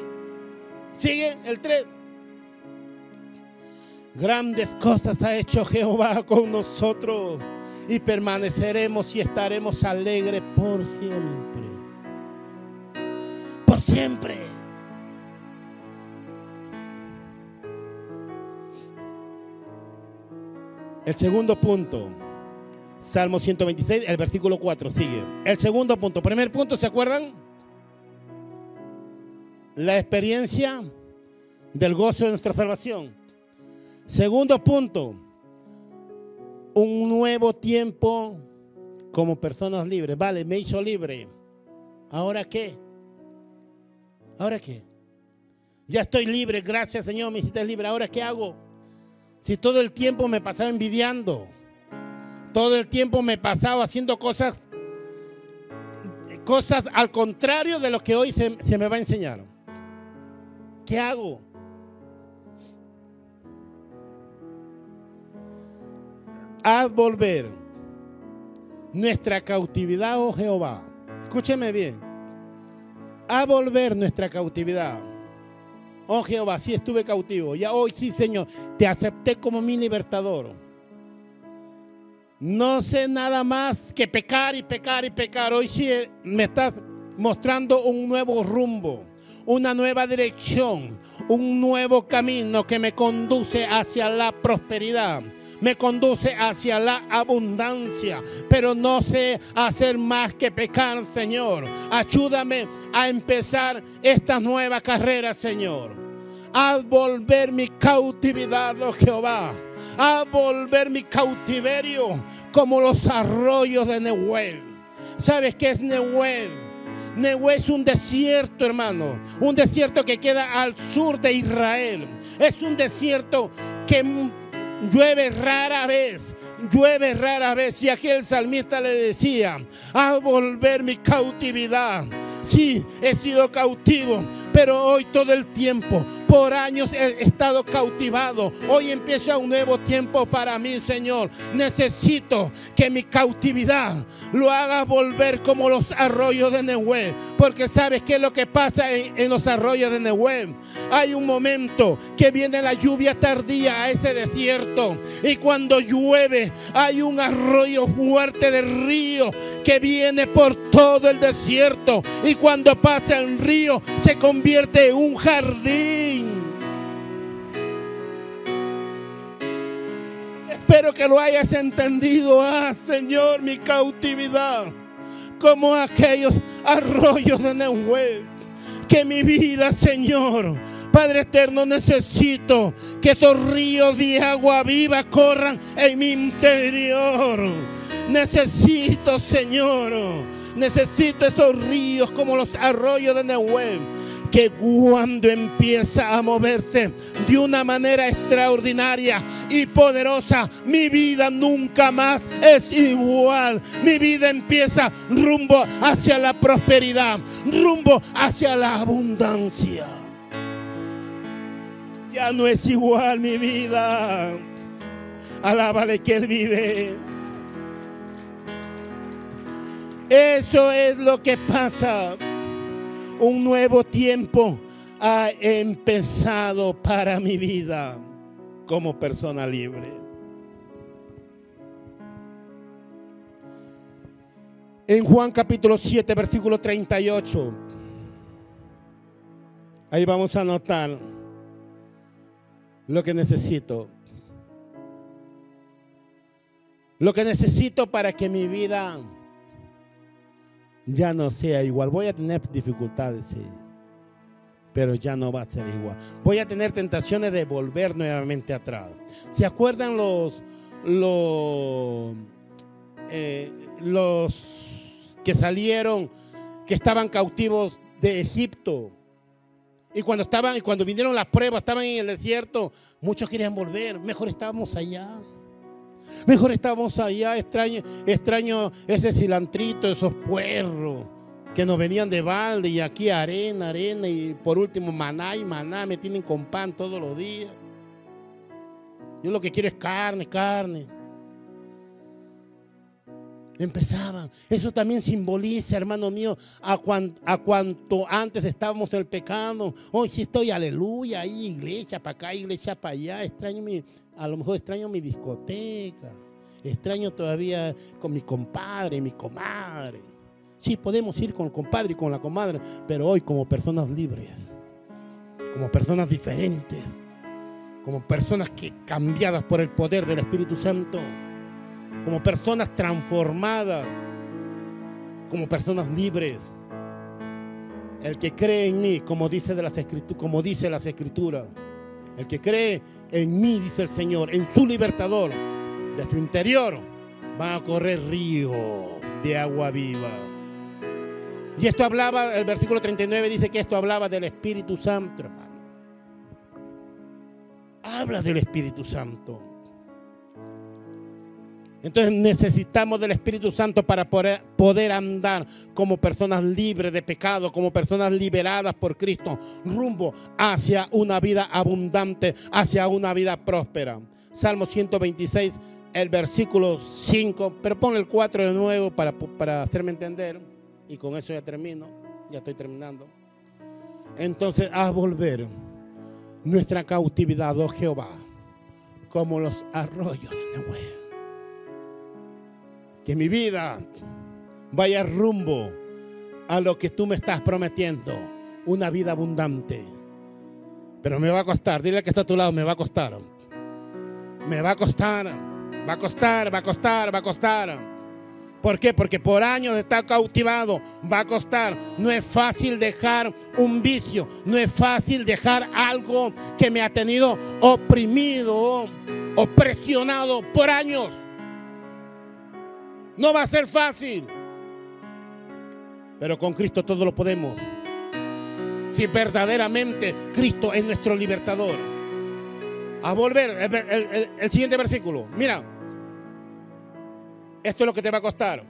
Sigue el 3. Grandes cosas ha hecho Jehová con nosotros y permaneceremos y estaremos alegres por siempre. Por siempre. El segundo punto, Salmo 126, el versículo 4, sigue. El segundo punto, primer punto, ¿se acuerdan? la experiencia del gozo de nuestra salvación. Segundo punto, un nuevo tiempo como personas libres. Vale, me hizo libre. ¿Ahora qué? ¿Ahora qué? Ya estoy libre, gracias Señor, me hiciste libre. ¿Ahora qué hago? Si todo el tiempo me pasaba envidiando, todo el tiempo me pasaba haciendo cosas, cosas al contrario de lo que hoy se, se me va a enseñar. ¿Qué hago? Haz volver nuestra cautividad, oh Jehová. Escúcheme bien. Haz volver nuestra cautividad. Oh Jehová, sí estuve cautivo. Ya hoy sí, Señor, te acepté como mi libertador. No sé nada más que pecar y pecar y pecar. Hoy sí me estás mostrando un nuevo rumbo una nueva dirección, un nuevo camino que me conduce hacia la prosperidad me conduce hacia la abundancia, pero no sé hacer más que pecar, Señor. Ayúdame a empezar esta nueva carrera, Señor. Al volver mi cautividad, oh Jehová. A volver mi cautiverio como los arroyos de Nehuel. ¿Sabes qué es Nehuel? Nehué es un desierto, hermano. Un desierto que queda al sur de Israel. Es un desierto que llueve rara vez. Llueve rara vez. Y aquí el salmista le decía, a volver mi cautividad. Sí, he sido cautivo, pero hoy todo el tiempo por años he estado cautivado. Hoy empieza un nuevo tiempo para mí, Señor. Necesito que mi cautividad lo haga volver como los arroyos de Nehué. Porque sabes qué es lo que pasa en, los arroyos de Nehué. Hay un momento que viene la lluvia tardía a ese desierto. Y cuando llueve, hay un arroyo fuerte de río que viene por todo el desierto. Y cuando pasa el río, se convierte en un jardín Espero que lo hayas entendido. Ah, Señor, mi cautividad. Como aquellos arroyos de Nehuel. Que mi vida, Señor, Padre eterno, necesito que esos ríos de agua viva corran en mi interior. Necesito, Señor, necesito esos ríos como los arroyos de Nehuel que cuando empieza a moverse de una manera extraordinaria y poderosa, mi vida nunca más es igual. Mi vida empieza rumbo hacia la prosperidad, rumbo hacia la abundancia. Ya no es igual mi vida. Alábale que Él vive. Eso es lo que pasa un nuevo tiempo ha empezado para mi vida como persona libre. En Juan capítulo 7, versículo 38, ahí vamos a notar lo que necesito. Lo que necesito para que mi vida ya no sea igual. Voy a tener dificultades, sí, pero ya no va a ser igual. Voy a tener tentaciones de volver nuevamente atrás. ¿Se acuerdan los, los, eh, los que salieron, que estaban cautivos de Egipto? Y cuando estaban, cuando vinieron las pruebas, estaban en el desierto, muchos querían volver. Mejor estábamos allá. Mejor estábamos allá, extraño, extraño ese cilantrito, esos puerros que nos venían de balde y aquí arena, arena y por último maná y maná, me tienen con pan todos los días. Yo lo que quiero es carne, carne. Empezaban. Eso también simboliza, hermano mío, a, a cuanto antes estábamos en el pecado. Hoy sí estoy, aleluya, iglesia para acá, iglesia para allá. Extraño mi, a lo mejor extraño mi discoteca. Extraño todavía con mi compadre, mi comadre. Sí, podemos ir con el compadre y con la comadre, pero hoy como personas libres, como personas diferentes, como personas que cambiadas por el poder del Espíritu Santo como personas transformadas, como personas libres. El que cree en mí, como dice, de las escrituras, como dice las escrituras, el que cree en mí, dice el Señor, en su libertador, de su interior, va a correr río de agua viva. Y esto hablaba, el versículo 39 dice que esto hablaba del Espíritu Santo, hermano. Habla del Espíritu Santo. Entonces necesitamos del Espíritu Santo para poder, andar como personas libres de pecado, como personas liberadas por Cristo, rumbo hacia una vida abundante, hacia una vida próspera. Salmo 126, el versículo 5, pero pon el 4 de nuevo para, para hacerme entender, y con eso ya termino, ya estoy terminando. Entonces, haz volver nuestra cautividad, oh Jehová, como los arroyos de Nehuel que mi vida vaya rumbo a lo que tú me estás prometiendo, una vida abundante. Pero me va a costar, dile que está a tu lado, me va a costar. Me va a costar, va a costar, va a costar, va a costar. ¿Por qué? Porque por años está cautivado, va a costar. No es fácil dejar un vicio, no es fácil dejar algo que me ha tenido oprimido o presionado por años. No va a ser fácil. Pero con Cristo todo lo podemos. Si verdaderamente Cristo es nuestro libertador. A volver, el, siguiente versículo. Mira, esto es lo que te va a costar.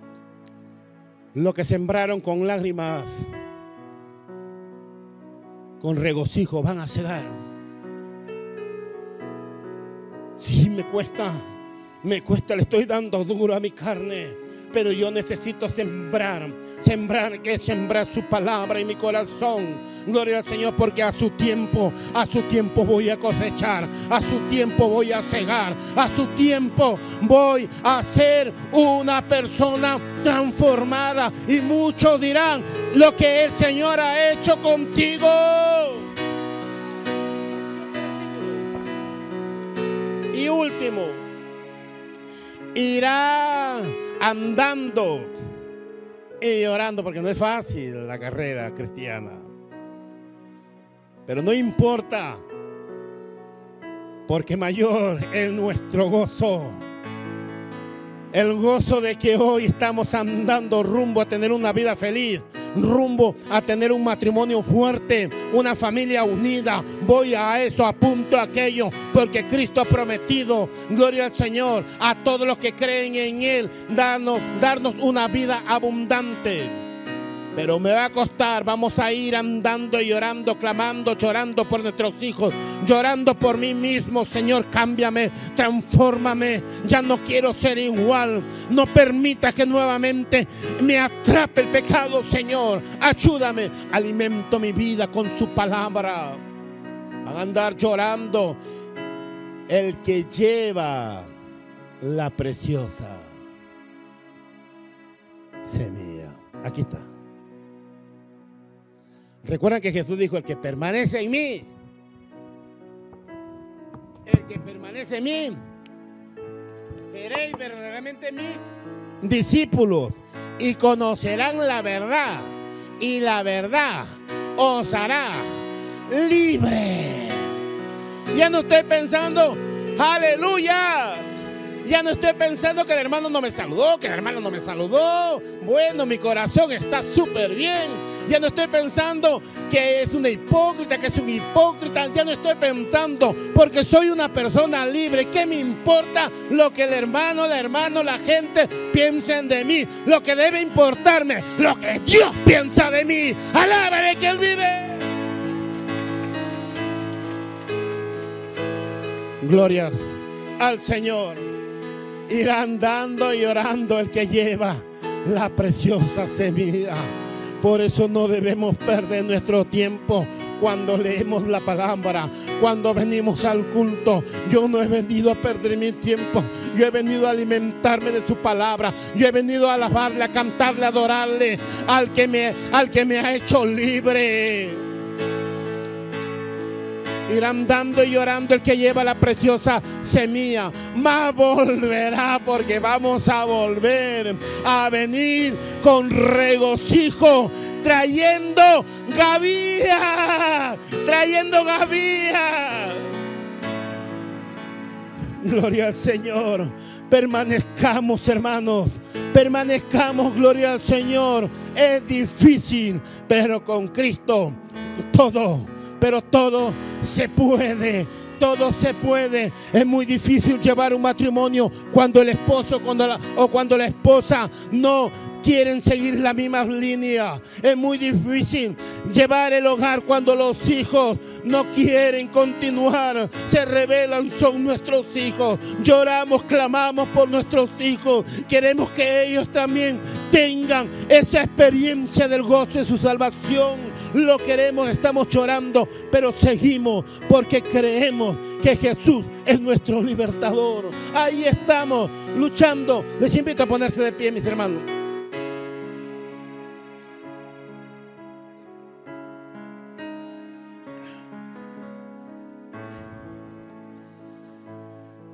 Lo que sembraron con lágrimas, con regocijo, van a cegar. Sí, me cuesta. Me cuesta, le estoy dando duro a mi carne. Pero yo necesito sembrar, sembrar, que sembrar su palabra en mi corazón. Gloria al Señor, porque a su tiempo, a su tiempo voy a cosechar, a su tiempo voy a cegar, a su tiempo voy a ser una persona transformada. Y muchos dirán lo que el Señor ha hecho contigo. Y último, irá andando y orando, porque no es fácil la carrera cristiana. Pero no importa, porque mayor es nuestro gozo. El gozo de que hoy estamos andando rumbo a tener una vida feliz, rumbo a tener un matrimonio fuerte, una familia unida. Voy a eso, apunto a aquello, porque Cristo ha prometido, gloria al Señor, a todos los que creen en Él, darnos, darnos una vida abundante. Pero me va a costar, vamos a ir andando y llorando, clamando, llorando por nuestros hijos, llorando por mí mismo. Señor, cámbiame, transfórmame. Ya no quiero ser igual. No permita que nuevamente me atrape el pecado, Señor. Ayúdame. Alimento mi vida con su palabra. Van a andar llorando. El que lleva la preciosa semilla. Aquí está. Recuerdan que Jesús dijo, el que permanece en mí, el que permanece en mí, seréis verdaderamente mis discípulos y conocerán la verdad y la verdad os hará libre. Ya no estoy pensando, aleluya. Ya no estoy pensando que el hermano no me saludó, que el hermano no me saludó. Bueno, mi corazón está súper bien ya no estoy pensando que es una hipócrita, que es un hipócrita. Ya no estoy pensando porque soy una persona libre. ¿Qué me importa lo que el hermano, el hermano, la gente piensen de mí? Lo que debe importarme, lo que Dios piensa de mí. Alábare que Él vive. Gloria al Señor. Irá andando y orando el que lleva la preciosa semilla por eso no debemos perder nuestro tiempo cuando leemos la palabra, cuando venimos al culto. Yo no he venido a perder mi tiempo. Yo he venido a alimentarme de su palabra. Yo he venido a alabarle, a cantarle, a adorarle al que me, al que me ha hecho libre irá andando y llorando el que lleva la preciosa semilla. Más volverá porque vamos a volver a venir con regocijo trayendo gavía, trayendo gavía. Gloria al Señor. Permanezcamos, hermanos. Permanezcamos, gloria al Señor. Es difícil, pero con Cristo todo pero todo se puede. Todo se puede. Es muy difícil llevar un matrimonio cuando el esposo cuando o cuando la esposa no quieren seguir la misma línea. Es muy difícil llevar el hogar cuando los hijos no quieren continuar. Se rebelan, son nuestros hijos. Lloramos, clamamos por nuestros hijos. Queremos que ellos también tengan esa experiencia del gozo de su salvación lo queremos, estamos llorando, pero seguimos porque creemos que Jesús es nuestro libertador. Ahí estamos luchando. Les invito a ponerse de pie, mis hermanos.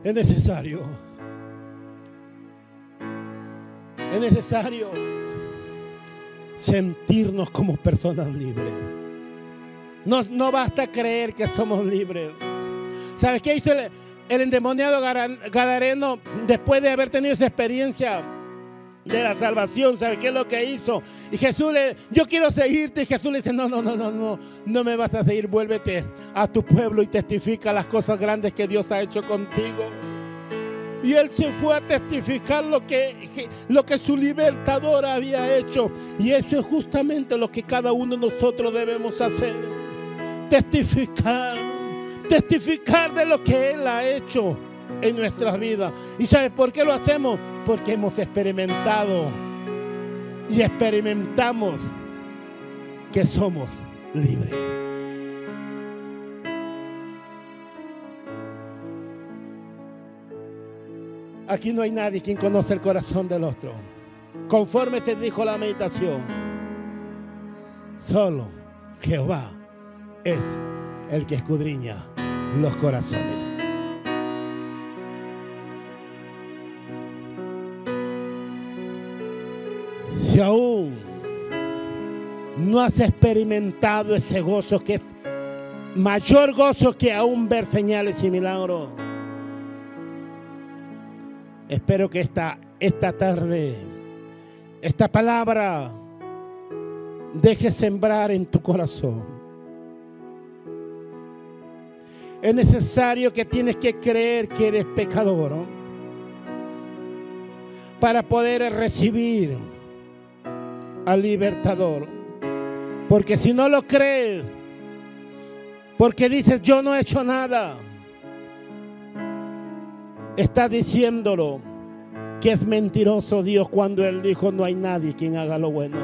Es necesario. Es necesario sentirnos como personas libres. No, no basta creer que somos libres. ¿Sabes qué hizo el, endemoniado Gadareno después de haber tenido esa experiencia de la salvación? ¿Sabes qué es lo que hizo? Y Jesús le, yo quiero seguirte. Y Jesús le dice, no, no, no, no, no, no me vas a seguir. Vuélvete a tu pueblo y testifica las cosas grandes que Dios ha hecho contigo. Y él se fue a testificar lo que, lo que su libertador había hecho. Y eso es justamente lo que cada uno de nosotros debemos hacer. Testificar. Testificar de lo que Él ha hecho en nuestras vidas. ¿Y sabes por qué lo hacemos? Porque hemos experimentado y experimentamos que somos libres. Aquí no hay nadie quien conoce el corazón del otro. Conforme te dijo la meditación, solo Jehová es el que escudriña los corazones. Si aún no has experimentado ese gozo que es mayor gozo que aún ver señales y milagros. Espero que esta, esta tarde, esta palabra, deje sembrar en tu corazón. Es necesario que tienes que creer que eres pecador para poder recibir al libertador. Porque si no lo crees, porque dices yo no he hecho nada, está diciéndolo que es mentiroso Dios cuando Él dijo no hay nadie quien haga lo bueno.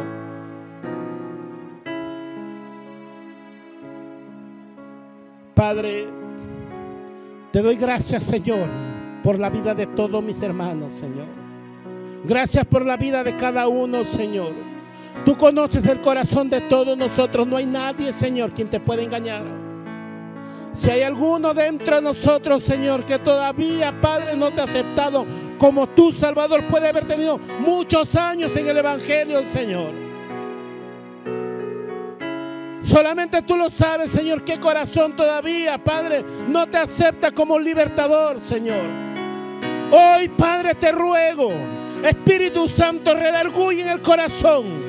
Padre, te doy gracias Señor por la vida de todos mis hermanos, Señor. Gracias por la vida de cada uno, Señor. Tú conoces el corazón de todos nosotros. No hay nadie, Señor, quien te pueda engañar. Si hay alguno dentro de nosotros, Señor, que todavía, Padre, no te ha aceptado como tu Salvador, puede haber tenido muchos años en el Evangelio, Señor. Solamente tú lo sabes, Señor, qué corazón todavía, Padre, no te acepta como libertador, Señor. Hoy, Padre, te ruego, Espíritu Santo, redarguye en el corazón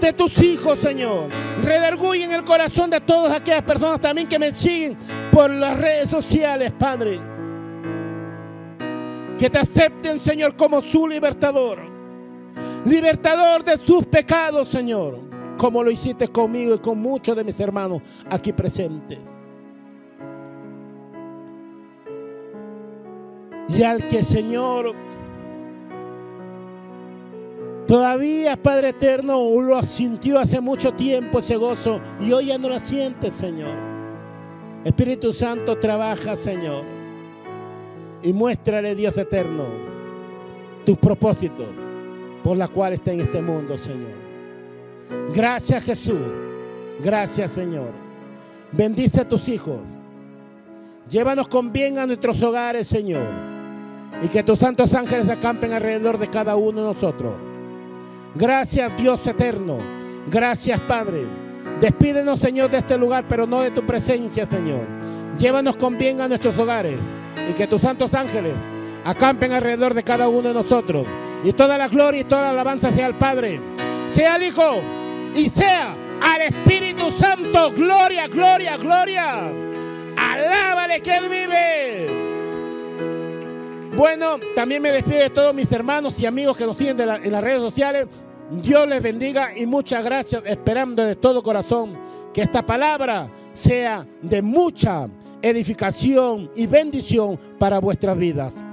de tus hijos, Señor. Redarguye en el corazón de todas aquellas personas también que me siguen por las redes sociales, Padre. Que te acepten, Señor, como su libertador. Libertador de sus pecados, Señor. Como lo hiciste conmigo y con muchos de mis hermanos aquí presentes. Y al que, Señor, Todavía, Padre Eterno, lo sintió hace mucho tiempo ese gozo y hoy ya no lo siente, Señor. Espíritu Santo, trabaja, Señor. Y muéstrale, Dios eterno, tus propósitos por la cual está en este mundo, Señor. Gracias, Jesús. Gracias, Señor. Bendice a tus hijos. Llévanos con bien a nuestros hogares, Señor. Y que tus santos ángeles acampen alrededor de cada uno de nosotros. Gracias Dios eterno. Gracias Padre. Despídenos Señor de este lugar, pero no de tu presencia Señor. Llévanos con bien a nuestros hogares y que tus santos ángeles acampen alrededor de cada uno de nosotros. Y toda la gloria y toda la alabanza sea al Padre, sea al Hijo y sea al Espíritu Santo. Gloria, gloria, gloria. Alábale que Él vive. Bueno, también me despido de todos mis hermanos y amigos que nos siguen en las redes sociales. Dios les bendiga y muchas gracias, esperando de todo corazón que esta palabra sea de mucha edificación y bendición para vuestras vidas.